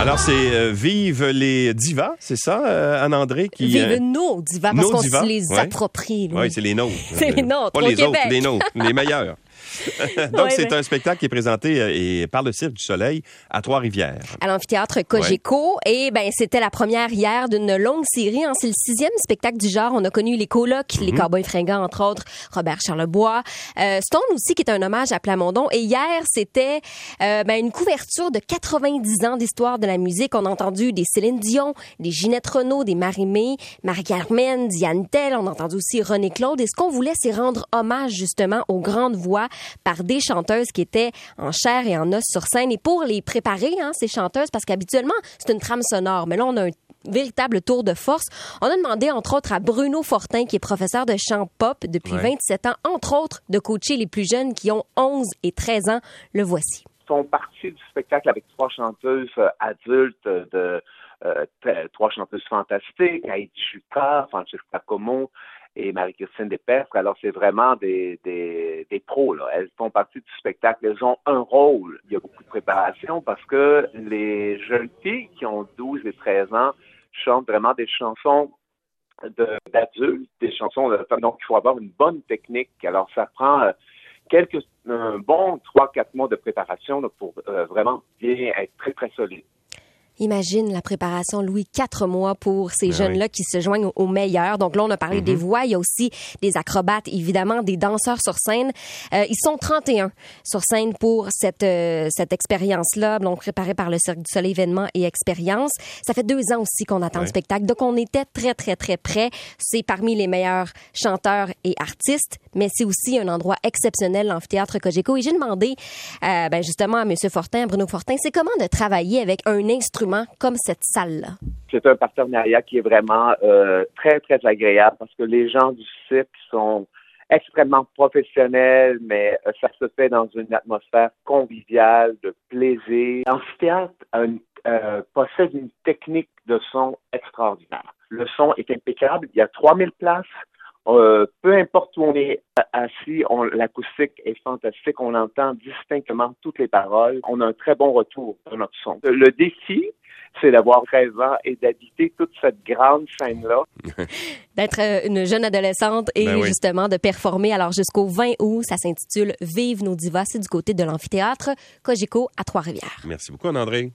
Alors, c'est euh, Vive les divas, c'est ça, euh, Anne-André? Qui, Vive euh, nos divas, parce qu'on se les ouais. approprie. Oui, c'est les nôtres. C'est les nôtres, Pas les Québec. autres, les nôtres, les meilleurs. Donc, Ouais, c'est un spectacle qui est présenté euh, et par le Cirque du Soleil à Trois-Rivières. à l'amphithéâtre Cogeco. Et ben c'était la première hier d'une longue série. hein. C'est le sixième spectacle du genre. On a connu les colocs, Mhm. les Cowboys fringants, entre autres, Robert Charlebois. Euh, Stone aussi, qui est un hommage à Plamondon. Et hier, c'était euh, ben, une couverture de 90 ans d'histoire de la musique. On a entendu des Céline Dion, des Ginette Renault, des Marie-Mé, Marie-Carmen, Diane Tell. On a entendu aussi René Claude. Et ce qu'on voulait, c'est rendre hommage justement aux grandes voix par des chanteuses qui étaient en chair et en os sur scène. Et pour les préparer, hein, ces chanteuses, parce qu'habituellement, c'est une trame sonore. Mais là, on a un véritable tour de force. On a demandé, entre autres, à Bruno Fortin, qui est professeur de chant pop depuis Ouais. 27 ans, entre autres, de coacher les plus jeunes qui ont 11 et 13 ans. Le voici. sont partis du spectacle avec trois chanteuses euh, adultes de euh, t- trois chanteuses fantastiques, Heidi Jucca, Francesca Como et Marie-Christine Despestre. Alors, c'est vraiment des, des, des pros. Là. Elles font partie du spectacle. Elles ont un rôle. Il y a beaucoup de préparation parce que les jeunes filles qui ont 12 et 13 ans chantent vraiment des chansons d'adultes, des chansons de. Donc, il faut avoir une bonne technique. Alors, ça prend euh, quelques un bon trois quatre mois de préparation pour euh, vraiment bien être très très solide. Imagine la préparation, Louis, quatre mois pour ces Ben jeunes-là qui se joignent au- au meilleur. Donc là, on a parlé des voix. Il y a aussi des acrobates, évidemment, des danseurs sur scène. Euh, ils sont 31 sur scène pour cette, euh, cette expérience-là, donc préparée par le Cirque du Soleil événement et expérience. Ça fait deux ans aussi qu'on attend le spectacle. Donc on était très, très, très près. C'est parmi les meilleurs chanteurs et artistes, mais c'est aussi un endroit exceptionnel, l'amphithéâtre Cogeco. Et j'ai demandé, euh, ben justement, à M. Fortin, à Bruno Fortin, c'est comment de travailler avec un instrument comme cette salle-là? C'est un partenariat qui est vraiment euh, très très agréable parce que les gens du cirque sont extrêmement professionnels, mais euh, ça se fait dans une atmosphère conviviale, de plaisir. L'amphithéâtre a une- euh, possède une technique de son extraordinaire. Le son est impeccable. Il y a 3000 places. Euh, peu importe où on est assis, l'acoustique est fantastique. On entend distinctement toutes les paroles. On a un très bon retour de notre son. Le défi, c'est d'avoir 13 ans et d'habiter toute cette grande scène-là. D'être euh, une jeune adolescente et Ben oui. justement de performer. Alors jusqu'au 20 août, ça s'intitule Vive nos divas. C'est du côté de l'amphithéâtre Cogeco à Trois-Rivières. Merci beaucoup, Anne-André.